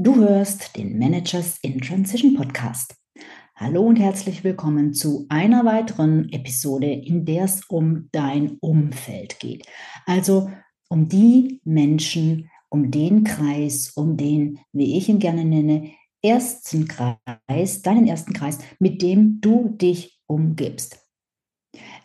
Du hörst den Managers in Transition Podcast. Hallo und herzlich willkommen zu einer weiteren Episode, in der es um dein Umfeld geht. Also um die Menschen, um den Kreis, um den, wie ich ihn gerne nenne, ersten Kreis, deinen ersten Kreis, mit dem du dich umgibst.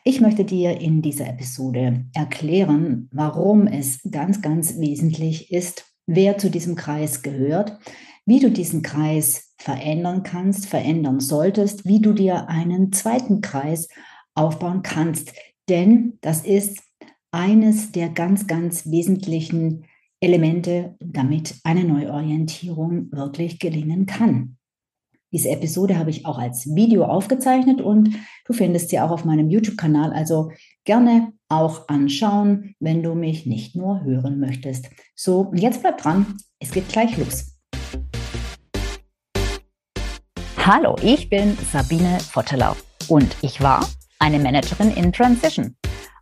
Ich möchte dir in dieser Episode erklären, warum es ganz, ganz wesentlich ist, wer zu diesem Kreis gehört, wie du diesen Kreis verändern kannst, verändern solltest, wie du dir einen zweiten Kreis aufbauen kannst. Denn das ist eines der ganz, ganz wesentlichen Elemente, damit eine Neuorientierung wirklich gelingen kann. Diese Episode habe ich auch als Video aufgezeichnet und du findest sie auch auf meinem YouTube-Kanal. Also gerne auch anschauen, wenn du mich nicht nur hören möchtest. So, jetzt bleib dran. Es geht gleich los. Hallo, ich bin Sabine Vottelau und ich war eine Managerin in Transition.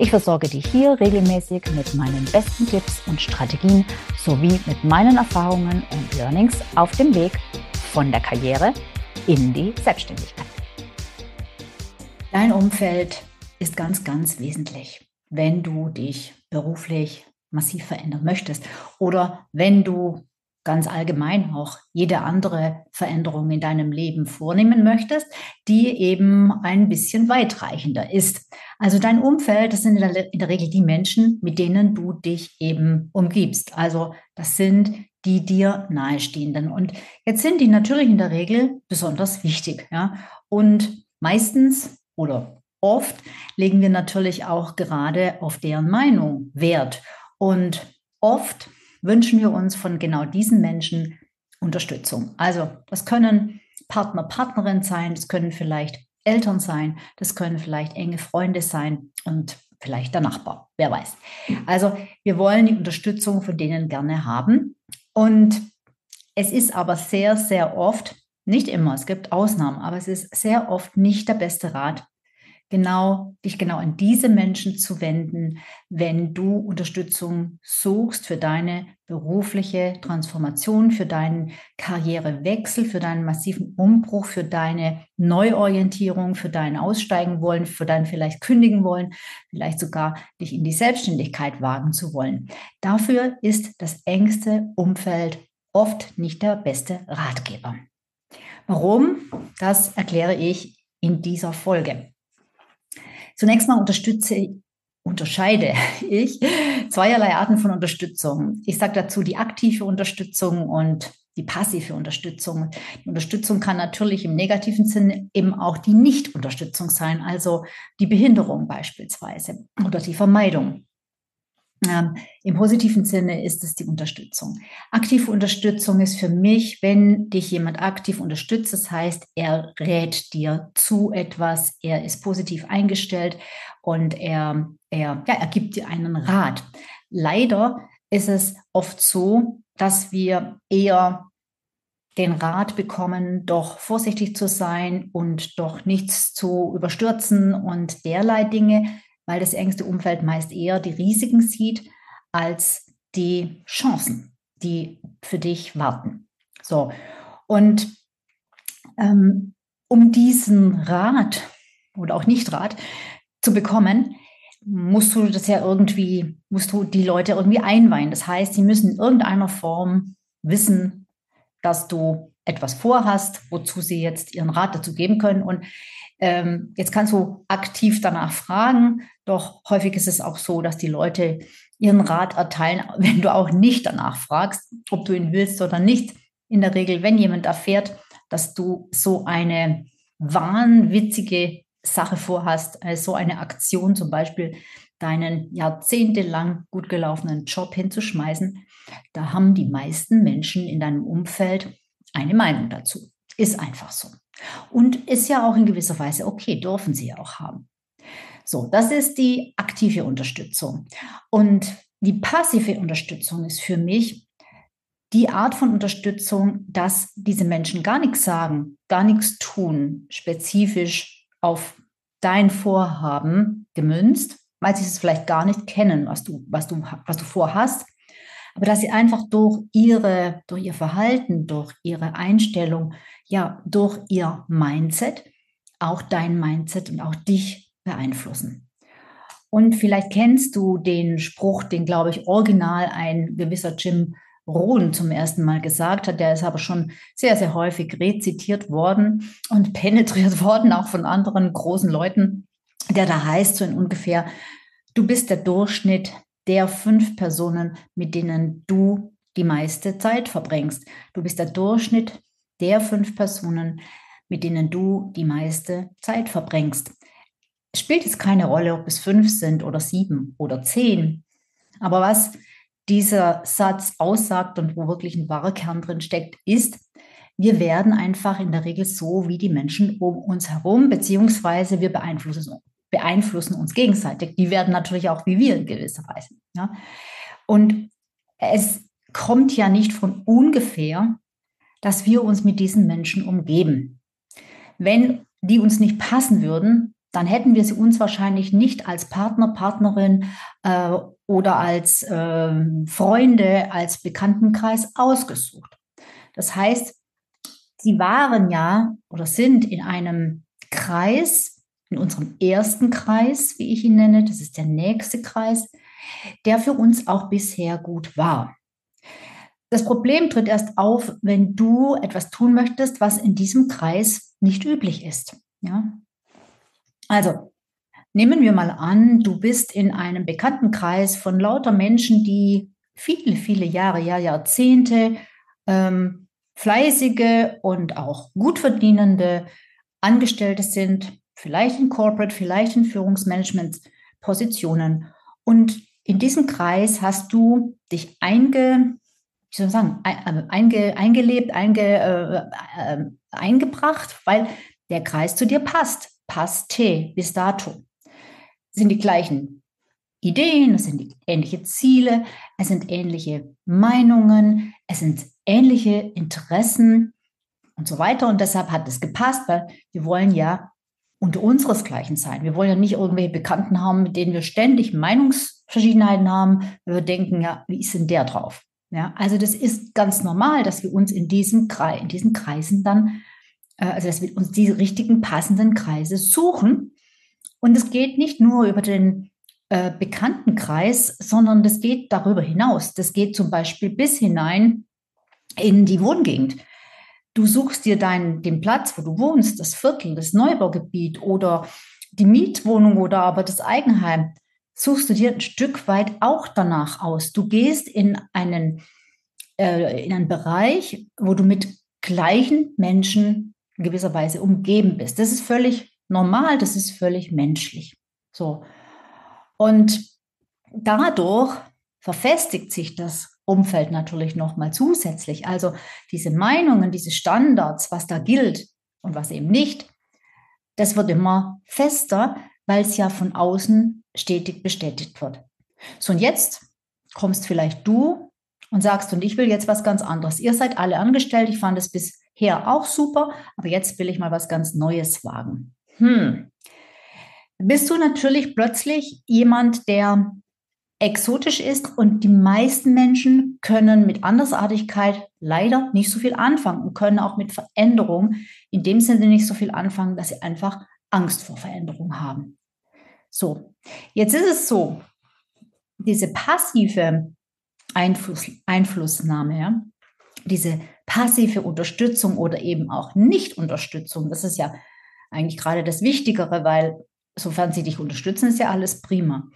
Ich versorge dich hier regelmäßig mit meinen besten Tipps und Strategien sowie mit meinen Erfahrungen und Learnings auf dem Weg von der Karriere in die Selbstständigkeit. Dein Umfeld ist ganz, ganz wesentlich, wenn du dich beruflich massiv verändern möchtest oder wenn du ganz allgemein auch jede andere Veränderung in deinem Leben vornehmen möchtest, die eben ein bisschen weitreichender ist. Also dein Umfeld, das sind in der, in der Regel die Menschen, mit denen du dich eben umgibst. Also das sind die dir nahestehenden. Und jetzt sind die natürlich in der Regel besonders wichtig. Ja? Und meistens oder oft legen wir natürlich auch gerade auf deren Meinung Wert. Und oft wünschen wir uns von genau diesen Menschen Unterstützung. Also das können Partner, Partnerin sein, das können vielleicht Eltern sein, das können vielleicht enge Freunde sein und vielleicht der Nachbar, wer weiß. Also wir wollen die Unterstützung von denen gerne haben. Und es ist aber sehr, sehr oft, nicht immer, es gibt Ausnahmen, aber es ist sehr oft nicht der beste Rat, genau, dich genau an diese Menschen zu wenden, wenn du Unterstützung suchst für deine berufliche Transformation, für deinen Karrierewechsel, für deinen massiven Umbruch, für deine Neuorientierung, für dein Aussteigen wollen, für dein vielleicht kündigen wollen, vielleicht sogar dich in die Selbstständigkeit wagen zu wollen. Dafür ist das engste Umfeld oft nicht der beste Ratgeber. Warum? Das erkläre ich in dieser Folge. Zunächst mal unterstütze, unterscheide ich zweierlei Arten von Unterstützung. Ich sage dazu die aktive Unterstützung und die passive Unterstützung. Die Unterstützung kann natürlich im negativen Sinne eben auch die Nicht-Unterstützung sein, also die Behinderung beispielsweise oder die Vermeidung. Ähm, Im positiven Sinne ist es die Unterstützung. Aktive Unterstützung ist für mich, wenn dich jemand aktiv unterstützt, das heißt, er rät dir zu etwas, er ist positiv eingestellt und er, er, ja, er gibt dir einen Rat. Leider ist es oft so, dass wir eher den Rat bekommen, doch vorsichtig zu sein und doch nichts zu überstürzen und derlei Dinge weil das engste Umfeld meist eher die Risiken sieht als die Chancen, die für dich warten. So, und ähm, um diesen Rat oder auch Nicht-Rat zu bekommen, musst du das ja irgendwie, musst du die Leute irgendwie einweihen. Das heißt, sie müssen in irgendeiner Form wissen, dass du etwas vorhast, wozu sie jetzt ihren Rat dazu geben können. Und ähm, jetzt kannst du aktiv danach fragen, doch häufig ist es auch so, dass die Leute ihren Rat erteilen, wenn du auch nicht danach fragst, ob du ihn willst oder nicht. In der Regel, wenn jemand erfährt, dass du so eine wahnwitzige Sache vorhast, also so eine Aktion zum Beispiel, deinen jahrzehntelang gut gelaufenen Job hinzuschmeißen, da haben die meisten Menschen in deinem Umfeld eine Meinung dazu. Ist einfach so. Und ist ja auch in gewisser Weise okay, dürfen sie ja auch haben. So, das ist die aktive Unterstützung. Und die passive Unterstützung ist für mich die Art von Unterstützung, dass diese Menschen gar nichts sagen, gar nichts tun, spezifisch auf dein Vorhaben gemünzt, weil sie es vielleicht gar nicht kennen, was du, was du, was du vorhast, aber dass sie einfach durch ihre, durch ihr Verhalten, durch ihre Einstellung, ja, durch ihr Mindset, auch dein Mindset und auch dich beeinflussen. Und vielleicht kennst du den Spruch, den, glaube ich, original ein gewisser Jim Rohn zum ersten Mal gesagt hat. Der ist aber schon sehr, sehr häufig rezitiert worden und penetriert worden, auch von anderen großen Leuten, der da heißt so in ungefähr, du bist der Durchschnitt der fünf Personen, mit denen du die meiste Zeit verbringst. Du bist der Durchschnitt der fünf Personen, mit denen du die meiste Zeit verbringst. Es spielt jetzt keine Rolle, ob es fünf sind oder sieben oder zehn. Aber was dieser Satz aussagt und wo wirklich ein wahrer Kern drin steckt, ist, wir werden einfach in der Regel so wie die Menschen um uns herum, beziehungsweise wir beeinflussen, beeinflussen uns gegenseitig. Die werden natürlich auch wie wir in gewisser Weise. Ja? Und es kommt ja nicht von ungefähr, dass wir uns mit diesen Menschen umgeben. Wenn die uns nicht passen würden, dann hätten wir sie uns wahrscheinlich nicht als Partner, Partnerin äh, oder als äh, Freunde, als Bekanntenkreis ausgesucht. Das heißt, sie waren ja oder sind in einem Kreis, in unserem ersten Kreis, wie ich ihn nenne, das ist der nächste Kreis, der für uns auch bisher gut war. Das Problem tritt erst auf, wenn du etwas tun möchtest, was in diesem Kreis nicht üblich ist. Ja? Also, nehmen wir mal an, du bist in einem Bekanntenkreis von lauter Menschen, die viele, viele Jahre, ja, Jahrzehnte ähm, fleißige und auch gut verdienende Angestellte sind, vielleicht in Corporate, vielleicht in Führungsmanagement-Positionen. Und in diesem Kreis hast du dich einge, wie soll ich sagen, äh, einge, eingelebt, einge, äh, äh, eingebracht, weil der Kreis zu dir passt passte bis dato. Es sind die gleichen Ideen, es sind ähnliche Ziele, es sind ähnliche Meinungen, es sind ähnliche Interessen und so weiter. Und deshalb hat es gepasst, weil wir wollen ja unter unseresgleichen sein. Wir wollen ja nicht irgendwelche Bekannten haben, mit denen wir ständig Meinungsverschiedenheiten haben, wir denken, ja, wie ist denn der drauf? Ja, also das ist ganz normal, dass wir uns in diesem Kreis, in diesen Kreisen dann also dass wir uns die richtigen passenden Kreise suchen. Und es geht nicht nur über den äh, Bekanntenkreis, sondern das geht darüber hinaus. Das geht zum Beispiel bis hinein in die Wohngegend. Du suchst dir deinen, den Platz, wo du wohnst, das Viertel, das Neubaugebiet oder die Mietwohnung oder aber das Eigenheim, suchst du dir ein Stück weit auch danach aus. Du gehst in einen, äh, in einen Bereich, wo du mit gleichen Menschen in gewisser Weise umgeben bist. Das ist völlig normal, das ist völlig menschlich. So. Und dadurch verfestigt sich das Umfeld natürlich nochmal zusätzlich. Also diese Meinungen, diese Standards, was da gilt und was eben nicht, das wird immer fester, weil es ja von außen stetig bestätigt wird. So, und jetzt kommst vielleicht du und sagst, und ich will jetzt was ganz anderes. Ihr seid alle angestellt, ich fand es bis her auch super, aber jetzt will ich mal was ganz Neues wagen. Hm. Bist du natürlich plötzlich jemand, der exotisch ist und die meisten Menschen können mit Andersartigkeit leider nicht so viel anfangen und können auch mit Veränderung in dem Sinne nicht so viel anfangen, dass sie einfach Angst vor Veränderung haben. So, jetzt ist es so, diese passive Einfluss, Einflussnahme, ja, diese passive Unterstützung oder eben auch Nicht-Unterstützung, das ist ja eigentlich gerade das Wichtigere, weil sofern sie dich unterstützen, ist ja alles prima.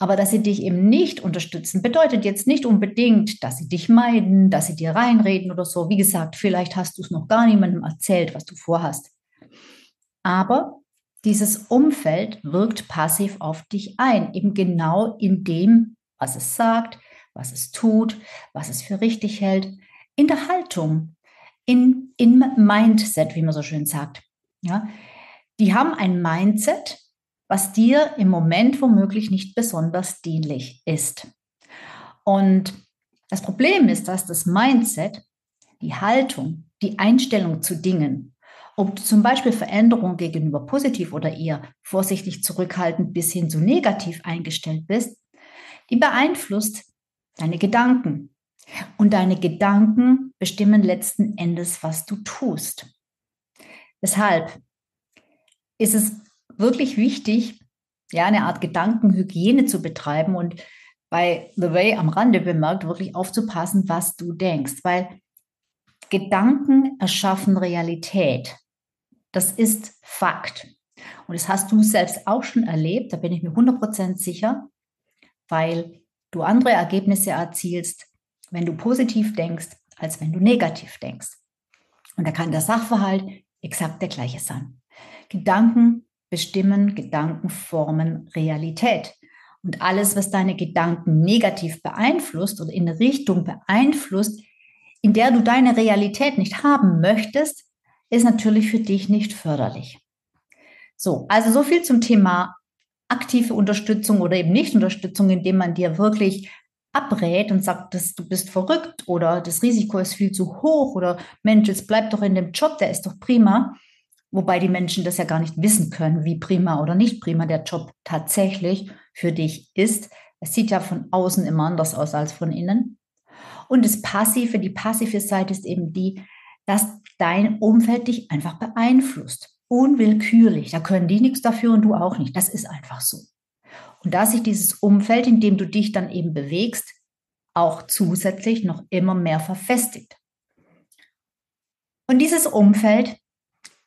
Aber dass sie dich eben nicht unterstützen, bedeutet jetzt nicht unbedingt, dass sie dich meiden, dass sie dir reinreden oder so. Wie gesagt, vielleicht hast du es noch gar niemandem erzählt, was du vorhast. Aber dieses Umfeld wirkt passiv auf dich ein, eben genau in dem, was es sagt, was es tut, was es für richtig hält, in der Haltung, in, in Mindset, wie man so schön sagt. Ja, die haben ein Mindset, was dir im Moment womöglich nicht besonders dienlich ist. Und das Problem ist, dass das Mindset, die Haltung, die Einstellung zu Dingen, ob zum Beispiel Veränderungen gegenüber positiv oder eher vorsichtig zurückhaltend bis hin zu negativ eingestellt bist, die beeinflusst deine Gedanken. Und deine Gedanken bestimmen letzten Endes, was du tust. Deshalb ist es wirklich wichtig, ja, eine Art Gedankenhygiene zu betreiben und bei The Way am Rande bemerkt, wirklich aufzupassen, was du denkst, weil Gedanken erschaffen Realität. Das ist Fakt. Und das hast du selbst auch schon erlebt, da bin ich mir 100% sicher, weil du andere Ergebnisse erzielst, wenn du positiv denkst, als wenn du negativ denkst. Und da kann der Sachverhalt exakt der gleiche sein. Gedanken bestimmen, Gedanken formen Realität. Und alles, was deine Gedanken negativ beeinflusst oder in eine Richtung beeinflusst, in der du deine Realität nicht haben möchtest, ist natürlich für dich nicht förderlich. So, also so viel zum Thema aktive Unterstützung oder eben nicht Unterstützung, indem man dir wirklich abrät und sagt, dass du bist verrückt oder das Risiko ist viel zu hoch oder Mensch, jetzt bleib doch in dem Job, der ist doch prima. Wobei die Menschen das ja gar nicht wissen können, wie prima oder nicht prima der Job tatsächlich für dich ist. Es sieht ja von außen immer anders aus als von innen. Und das Passive, die passive Seite ist eben die, dass dein Umfeld dich einfach beeinflusst. Unwillkürlich. Da können die nichts dafür und du auch nicht. Das ist einfach so. Und da sich dieses Umfeld, in dem du dich dann eben bewegst, auch zusätzlich noch immer mehr verfestigt. Und dieses Umfeld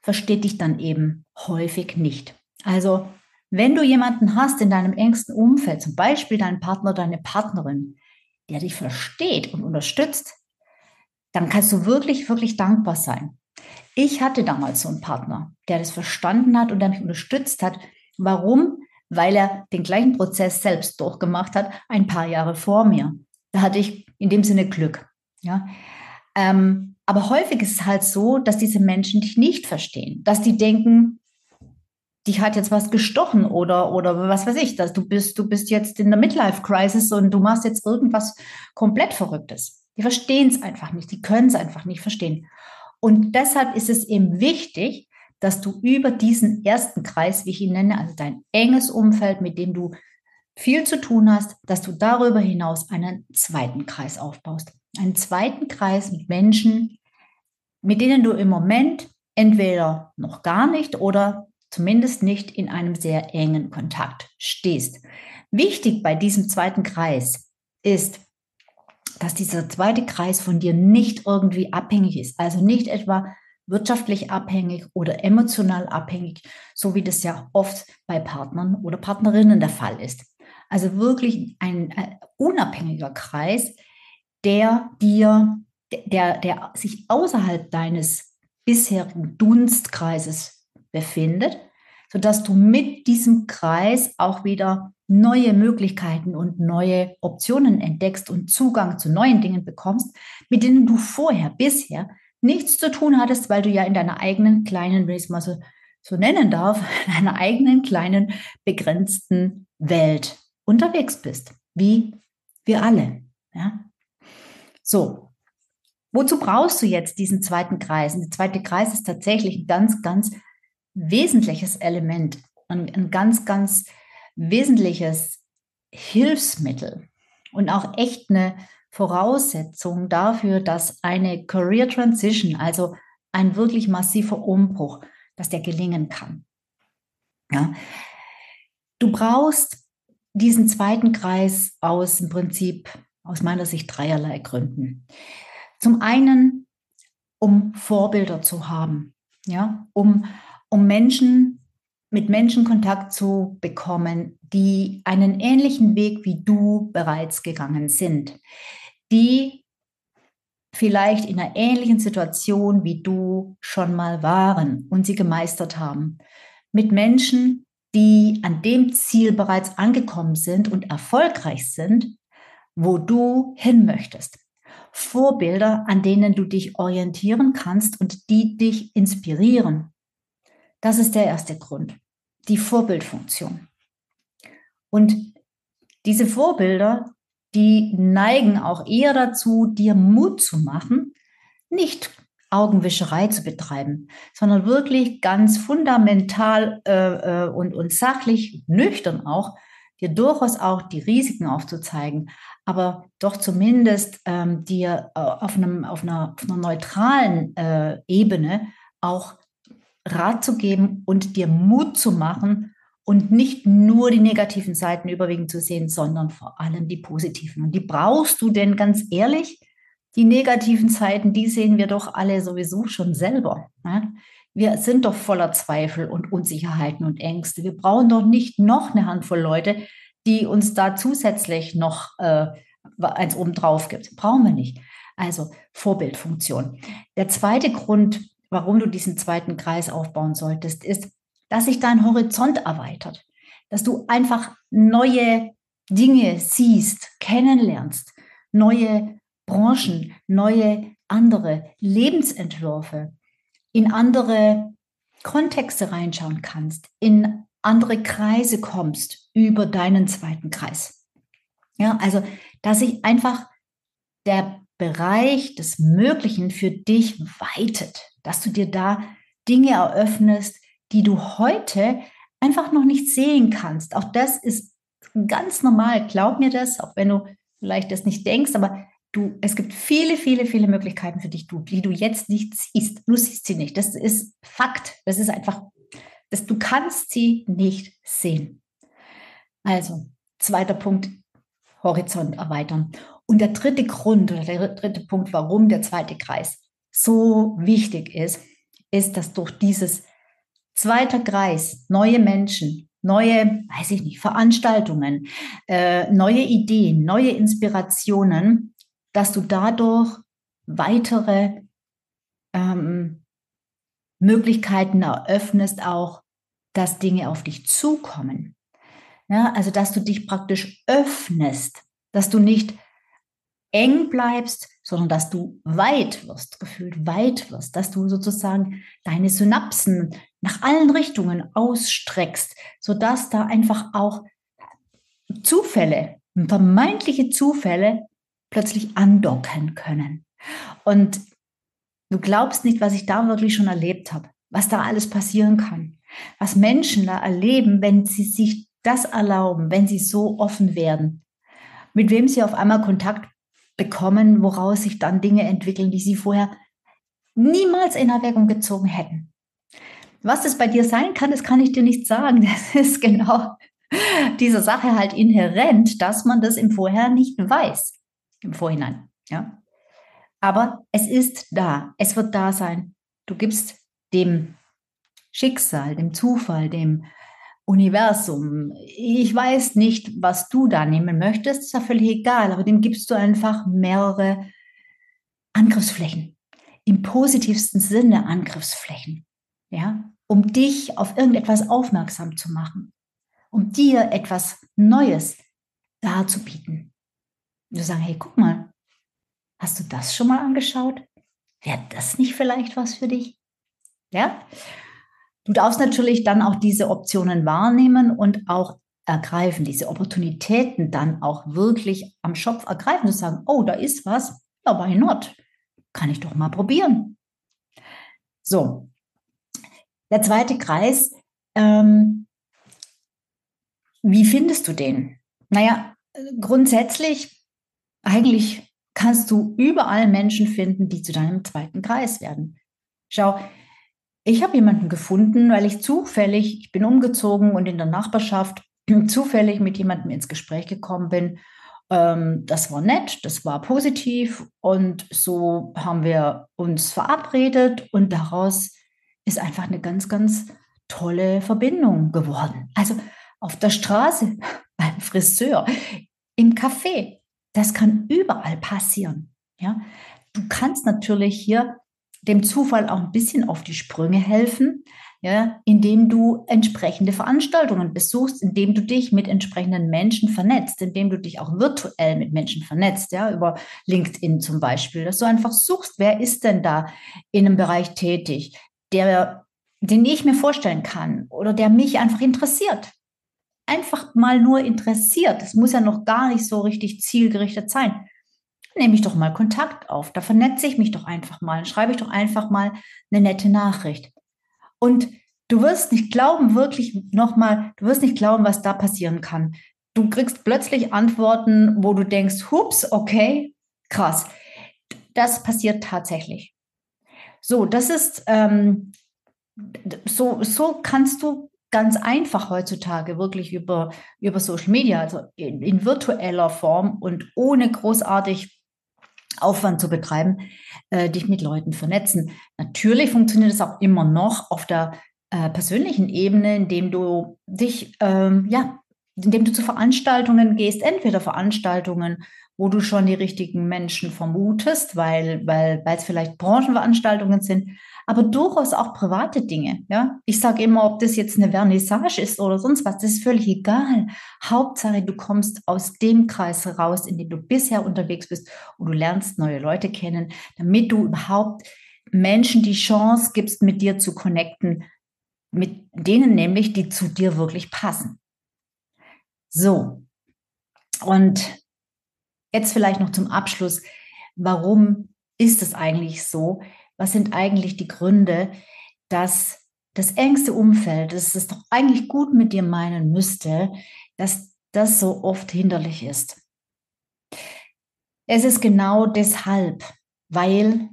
versteht dich dann eben häufig nicht. Also wenn du jemanden hast in deinem engsten Umfeld, zum Beispiel deinen Partner, deine Partnerin, der dich versteht und unterstützt, dann kannst du wirklich, wirklich dankbar sein. Ich hatte damals so einen Partner, der das verstanden hat und der mich unterstützt hat. Warum? Weil er den gleichen Prozess selbst durchgemacht hat, ein paar Jahre vor mir. Da hatte ich in dem Sinne Glück. Ja. Ähm, aber häufig ist es halt so, dass diese Menschen dich nicht verstehen, dass die denken, dich hat jetzt was gestochen oder, oder was weiß ich, dass du bist, du bist jetzt in der Midlife-Crisis und du machst jetzt irgendwas komplett Verrücktes. Die verstehen es einfach nicht, die können es einfach nicht verstehen. Und deshalb ist es eben wichtig, dass du über diesen ersten Kreis, wie ich ihn nenne, also dein enges Umfeld, mit dem du viel zu tun hast, dass du darüber hinaus einen zweiten Kreis aufbaust. Einen zweiten Kreis mit Menschen, mit denen du im Moment entweder noch gar nicht oder zumindest nicht in einem sehr engen Kontakt stehst. Wichtig bei diesem zweiten Kreis ist, dass dieser zweite Kreis von dir nicht irgendwie abhängig ist, also nicht etwa wirtschaftlich abhängig oder emotional abhängig, so wie das ja oft bei Partnern oder Partnerinnen der Fall ist. Also wirklich ein, ein unabhängiger Kreis, der dir der, der sich außerhalb deines bisherigen Dunstkreises befindet, sodass du mit diesem Kreis auch wieder neue Möglichkeiten und neue Optionen entdeckst und Zugang zu neuen Dingen bekommst, mit denen du vorher, bisher nichts zu tun hattest, weil du ja in deiner eigenen kleinen, wenn ich es mal so, so nennen darf, in deiner eigenen kleinen, begrenzten Welt unterwegs bist, wie wir alle. Ja? So, Wozu brauchst du jetzt diesen zweiten Kreis? Und der zweite Kreis ist tatsächlich ein ganz, ganz wesentliches Element, ein, ein ganz, ganz wesentliches Hilfsmittel und auch echt eine Voraussetzung dafür, dass eine Career Transition, also ein wirklich massiver Umbruch, dass der gelingen kann. Ja. Du brauchst diesen zweiten Kreis aus im Prinzip aus meiner Sicht dreierlei Gründen. Zum einen, um Vorbilder zu haben, ja, um, um Menschen mit Menschen Kontakt zu bekommen, die einen ähnlichen Weg wie du bereits gegangen sind, die vielleicht in einer ähnlichen Situation wie du schon mal waren und sie gemeistert haben. Mit Menschen, die an dem Ziel bereits angekommen sind und erfolgreich sind, wo du hin möchtest. Vorbilder, an denen du dich orientieren kannst und die dich inspirieren. Das ist der erste Grund, die Vorbildfunktion. Und diese Vorbilder, die neigen auch eher dazu, dir Mut zu machen, nicht Augenwischerei zu betreiben, sondern wirklich ganz fundamental äh, äh, und, und sachlich, nüchtern auch, dir durchaus auch die Risiken aufzuzeigen, aber doch zumindest ähm, dir äh, auf, einem, auf, einer, auf einer neutralen äh, Ebene auch Rat zu geben und dir Mut zu machen und nicht nur die negativen Seiten überwiegend zu sehen, sondern vor allem die positiven. Und die brauchst du denn ganz ehrlich, die negativen Seiten, die sehen wir doch alle sowieso schon selber. Ne? Wir sind doch voller Zweifel und Unsicherheiten und Ängste. Wir brauchen doch nicht noch eine Handvoll Leute, die uns da zusätzlich noch äh, eins obendrauf gibt. Brauchen wir nicht. Also Vorbildfunktion. Der zweite Grund, warum du diesen zweiten Kreis aufbauen solltest, ist, dass sich dein Horizont erweitert, dass du einfach neue Dinge siehst, kennenlernst, neue Branchen, neue andere Lebensentwürfe, in andere Kontexte reinschauen kannst, in andere Kreise kommst über deinen zweiten Kreis. Ja, also, dass sich einfach der Bereich des Möglichen für dich weitet, dass du dir da Dinge eröffnest, die du heute einfach noch nicht sehen kannst. Auch das ist ganz normal. Glaub mir das, auch wenn du vielleicht das nicht denkst, aber Du, es gibt viele, viele, viele Möglichkeiten für dich, du, die du jetzt nicht siehst. Du siehst sie nicht. Das ist Fakt. Das ist einfach, das, du kannst sie nicht sehen. Also, zweiter Punkt, Horizont erweitern. Und der dritte Grund oder der dritte Punkt, warum der zweite Kreis so wichtig ist, ist, dass durch dieses zweite Kreis neue Menschen, neue, weiß ich nicht, Veranstaltungen, äh, neue Ideen, neue Inspirationen dass du dadurch weitere ähm, Möglichkeiten eröffnest, auch, dass Dinge auf dich zukommen. Ja, also, dass du dich praktisch öffnest, dass du nicht eng bleibst, sondern dass du weit wirst, gefühlt weit wirst, dass du sozusagen deine Synapsen nach allen Richtungen ausstreckst, sodass da einfach auch Zufälle, vermeintliche Zufälle plötzlich andocken können. Und du glaubst nicht, was ich da wirklich schon erlebt habe, was da alles passieren kann, was Menschen da erleben, wenn sie sich das erlauben, wenn sie so offen werden, mit wem sie auf einmal Kontakt bekommen, woraus sich dann Dinge entwickeln, die sie vorher niemals in Erwägung gezogen hätten. Was das bei dir sein kann, das kann ich dir nicht sagen. Das ist genau dieser Sache halt inhärent, dass man das im Vorher nicht weiß im Vorhinein. Ja? Aber es ist da, es wird da sein. Du gibst dem Schicksal, dem Zufall, dem Universum, ich weiß nicht, was du da nehmen möchtest, ist ja völlig egal, aber dem gibst du einfach mehrere Angriffsflächen. Im positivsten Sinne Angriffsflächen. Ja? Um dich auf irgendetwas aufmerksam zu machen, um dir etwas Neues darzubieten. Und du sagen, hey, guck mal, hast du das schon mal angeschaut? Wäre das nicht vielleicht was für dich? Ja? Du darfst natürlich dann auch diese Optionen wahrnehmen und auch ergreifen, diese Opportunitäten dann auch wirklich am Schopf ergreifen und sagen, oh, da ist was, ja, why not? Kann ich doch mal probieren. So, der zweite Kreis, ähm, wie findest du den? Naja, grundsätzlich eigentlich kannst du überall Menschen finden, die zu deinem zweiten Kreis werden. Schau, ich habe jemanden gefunden, weil ich zufällig, ich bin umgezogen und in der Nachbarschaft zufällig mit jemandem ins Gespräch gekommen bin. Ähm, das war nett, das war positiv und so haben wir uns verabredet und daraus ist einfach eine ganz, ganz tolle Verbindung geworden. Also auf der Straße, beim Friseur, im Café, das kann überall passieren. Ja? Du kannst natürlich hier dem Zufall auch ein bisschen auf die Sprünge helfen, ja, indem du entsprechende Veranstaltungen besuchst, indem du dich mit entsprechenden Menschen vernetzt, indem du dich auch virtuell mit Menschen vernetzt, ja, über LinkedIn zum Beispiel, dass du einfach suchst, wer ist denn da in einem Bereich tätig, der, den ich mir vorstellen kann oder der mich einfach interessiert. Einfach mal nur interessiert. Das muss ja noch gar nicht so richtig zielgerichtet sein nehme ich doch mal Kontakt auf. Da vernetze ich mich doch einfach mal, schreibe ich doch einfach mal eine nette Nachricht. Und du wirst nicht glauben, wirklich nochmal, du wirst nicht glauben, was da passieren kann. Du kriegst plötzlich Antworten, wo du denkst, hups, okay, krass. Das passiert tatsächlich. So, das ist, ähm, so, so kannst du ganz einfach heutzutage wirklich über, über Social Media, also in, in virtueller Form und ohne großartig Aufwand zu betreiben, äh, dich mit Leuten vernetzen. Natürlich funktioniert es auch immer noch auf der äh, persönlichen Ebene, indem du dich, ähm, ja, indem du zu Veranstaltungen gehst, entweder Veranstaltungen, wo du schon die richtigen Menschen vermutest, weil, weil, weil es vielleicht Branchenveranstaltungen sind, aber durchaus auch private Dinge. Ja? Ich sage immer, ob das jetzt eine Vernissage ist oder sonst was, das ist völlig egal. Hauptsache, du kommst aus dem Kreis raus, in dem du bisher unterwegs bist und du lernst neue Leute kennen, damit du überhaupt Menschen die Chance gibst, mit dir zu connecten, mit denen nämlich, die zu dir wirklich passen. So. Und jetzt vielleicht noch zum Abschluss. Warum ist es eigentlich so, was sind eigentlich die Gründe, dass das engste Umfeld, das es doch eigentlich gut mit dir meinen müsste, dass das so oft hinderlich ist. Es ist genau deshalb, weil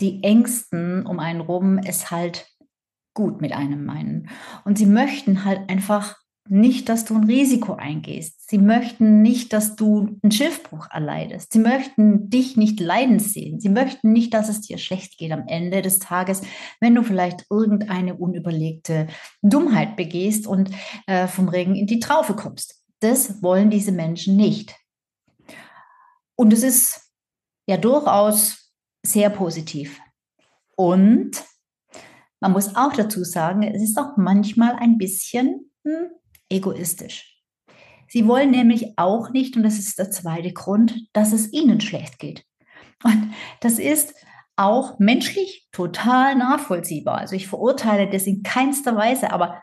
die Ängsten um einen rum es halt gut mit einem meinen. Und sie möchten halt einfach nicht, dass du ein Risiko eingehst. Sie möchten nicht, dass du einen Schiffbruch erleidest. Sie möchten dich nicht leiden sehen. Sie möchten nicht, dass es dir schlecht geht am Ende des Tages, wenn du vielleicht irgendeine unüberlegte Dummheit begehst und äh, vom Regen in die Traufe kommst. Das wollen diese Menschen nicht. Und es ist ja durchaus sehr positiv. Und man muss auch dazu sagen, es ist auch manchmal ein bisschen hm, egoistisch. Sie wollen nämlich auch nicht, und das ist der zweite Grund, dass es ihnen schlecht geht. Und das ist auch menschlich total nachvollziehbar. Also ich verurteile das in keinster Weise, aber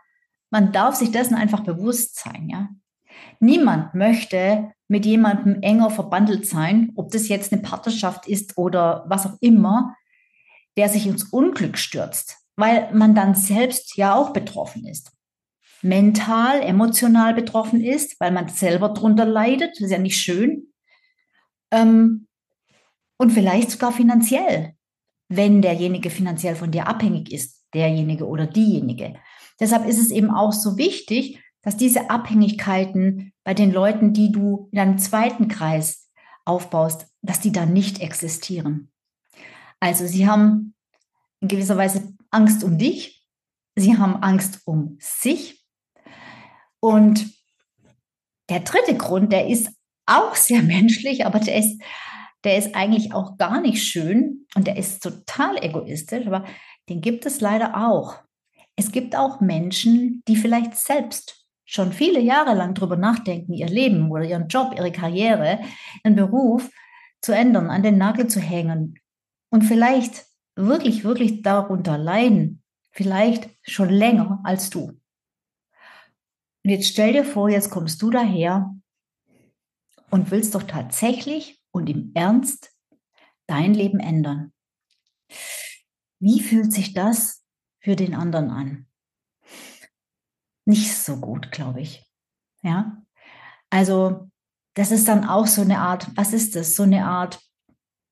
man darf sich dessen einfach bewusst sein, ja. Niemand möchte mit jemandem enger verbandelt sein, ob das jetzt eine Partnerschaft ist oder was auch immer, der sich ins Unglück stürzt, weil man dann selbst ja auch betroffen ist mental, emotional betroffen ist, weil man selber darunter leidet. Das ist ja nicht schön. Ähm, und vielleicht sogar finanziell, wenn derjenige finanziell von dir abhängig ist, derjenige oder diejenige. Deshalb ist es eben auch so wichtig, dass diese Abhängigkeiten bei den Leuten, die du in einem zweiten Kreis aufbaust, dass die da nicht existieren. Also sie haben in gewisser Weise Angst um dich, sie haben Angst um sich und der dritte Grund, der ist auch sehr menschlich, aber der ist, der ist eigentlich auch gar nicht schön und der ist total egoistisch, aber den gibt es leider auch. Es gibt auch Menschen, die vielleicht selbst schon viele Jahre lang darüber nachdenken, ihr Leben oder ihren Job, ihre Karriere, ihren Beruf zu ändern, an den Nagel zu hängen und vielleicht wirklich, wirklich darunter leiden, vielleicht schon länger als du. Und jetzt stell dir vor, jetzt kommst du daher und willst doch tatsächlich und im Ernst dein Leben ändern. Wie fühlt sich das für den anderen an? Nicht so gut, glaube ich. Ja. Also, das ist dann auch so eine Art, was ist das? So eine Art,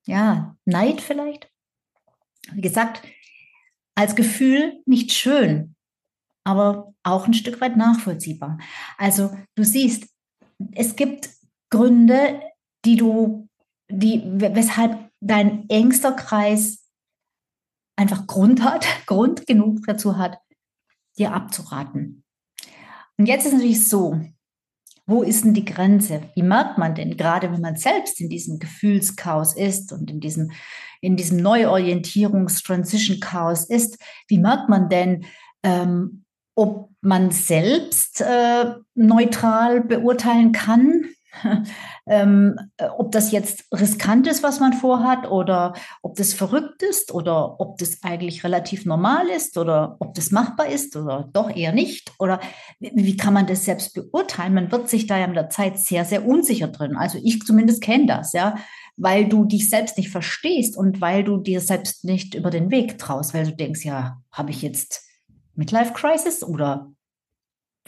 ja, Neid vielleicht? Wie gesagt, als Gefühl nicht schön, aber auch ein Stück weit nachvollziehbar. Also du siehst, es gibt Gründe, die du, die, weshalb dein engster Kreis einfach Grund hat, Grund genug dazu hat, dir abzuraten. Und jetzt ist natürlich so, wo ist denn die Grenze? Wie merkt man denn, gerade wenn man selbst in diesem Gefühlschaos ist und in diesem, in diesem Neuorientierungs-Transition-Chaos ist, wie merkt man denn, ähm, ob man selbst äh, neutral beurteilen kann, ähm, äh, ob das jetzt riskant ist, was man vorhat, oder ob das verrückt ist, oder ob das eigentlich relativ normal ist, oder ob das machbar ist, oder doch eher nicht, oder wie kann man das selbst beurteilen? Man wird sich da ja mit der Zeit sehr, sehr unsicher drin. Also ich zumindest kenne das, ja, weil du dich selbst nicht verstehst und weil du dir selbst nicht über den Weg traust, weil du denkst, ja, habe ich jetzt Midlife Crisis oder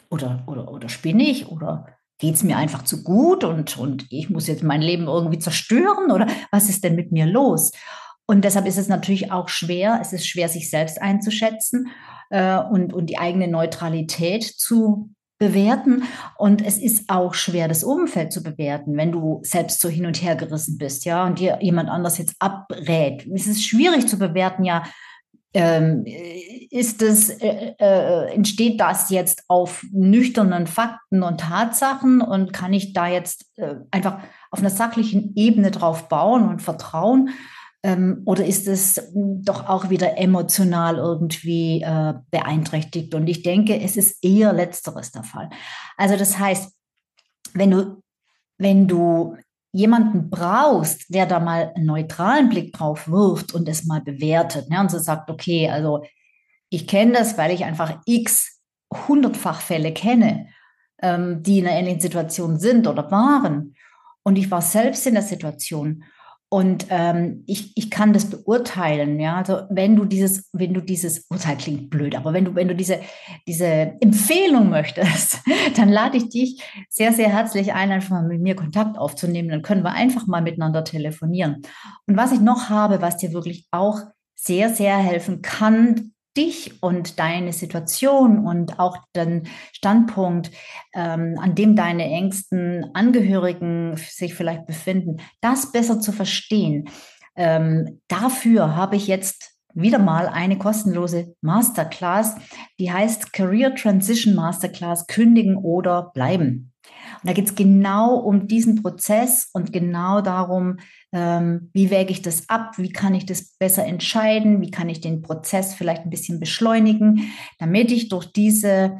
oder oder oder spinne ich oder geht es mir einfach zu gut und, und ich muss jetzt mein Leben irgendwie zerstören oder was ist denn mit mir los? Und deshalb ist es natürlich auch schwer, es ist schwer, sich selbst einzuschätzen äh, und, und die eigene Neutralität zu bewerten. Und es ist auch schwer, das Umfeld zu bewerten, wenn du selbst so hin und her gerissen bist, ja, und dir jemand anders jetzt abrät. Es ist schwierig zu bewerten, ja, ähm, ist es, äh, äh, entsteht das jetzt auf nüchternen Fakten und Tatsachen und kann ich da jetzt äh, einfach auf einer sachlichen Ebene drauf bauen und vertrauen? Ähm, oder ist es doch auch wieder emotional irgendwie äh, beeinträchtigt? Und ich denke, es ist eher letzteres der Fall. Also das heißt, wenn du, wenn du jemanden brauchst, der da mal einen neutralen Blick drauf wirft und es mal bewertet ne, und so sagt, okay, also ich kenne das, weil ich einfach x hundertfach Fälle kenne, ähm, die in einer ähnlichen Situation sind oder waren. Und ich war selbst in der Situation. Und ähm, ich, ich kann das beurteilen, ja. Also wenn du dieses, wenn du dieses Urteil klingt blöd, aber wenn du, wenn du diese, diese Empfehlung möchtest, dann lade ich dich sehr, sehr herzlich ein, einfach mal mit mir Kontakt aufzunehmen. Dann können wir einfach mal miteinander telefonieren. Und was ich noch habe, was dir wirklich auch sehr, sehr helfen kann, dich und deine Situation und auch den Standpunkt, ähm, an dem deine engsten Angehörigen sich vielleicht befinden, das besser zu verstehen. Ähm, dafür habe ich jetzt wieder mal eine kostenlose Masterclass, die heißt Career Transition Masterclass Kündigen oder Bleiben. Und da geht es genau um diesen Prozess und genau darum, ähm, wie wäge ich das ab, wie kann ich das besser entscheiden, wie kann ich den Prozess vielleicht ein bisschen beschleunigen, damit ich durch diese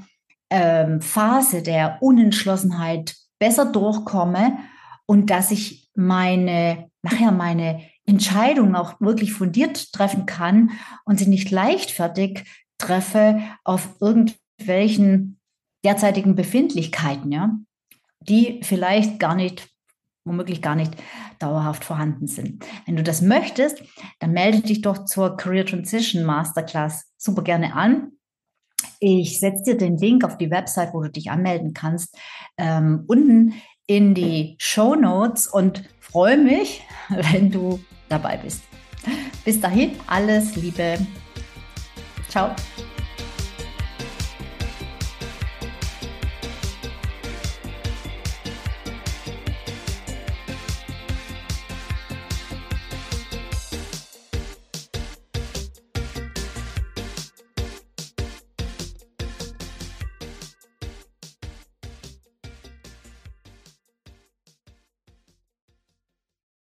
ähm, Phase der Unentschlossenheit besser durchkomme und dass ich meine, nachher meine Entscheidungen auch wirklich fundiert treffen kann und sie nicht leichtfertig treffe auf irgendwelchen derzeitigen Befindlichkeiten, ja die vielleicht gar nicht, womöglich gar nicht dauerhaft vorhanden sind. Wenn du das möchtest, dann melde dich doch zur Career Transition Masterclass super gerne an. Ich setze dir den Link auf die Website, wo du dich anmelden kannst, ähm, unten in die Show Notes und freue mich, wenn du dabei bist. Bis dahin, alles Liebe. Ciao.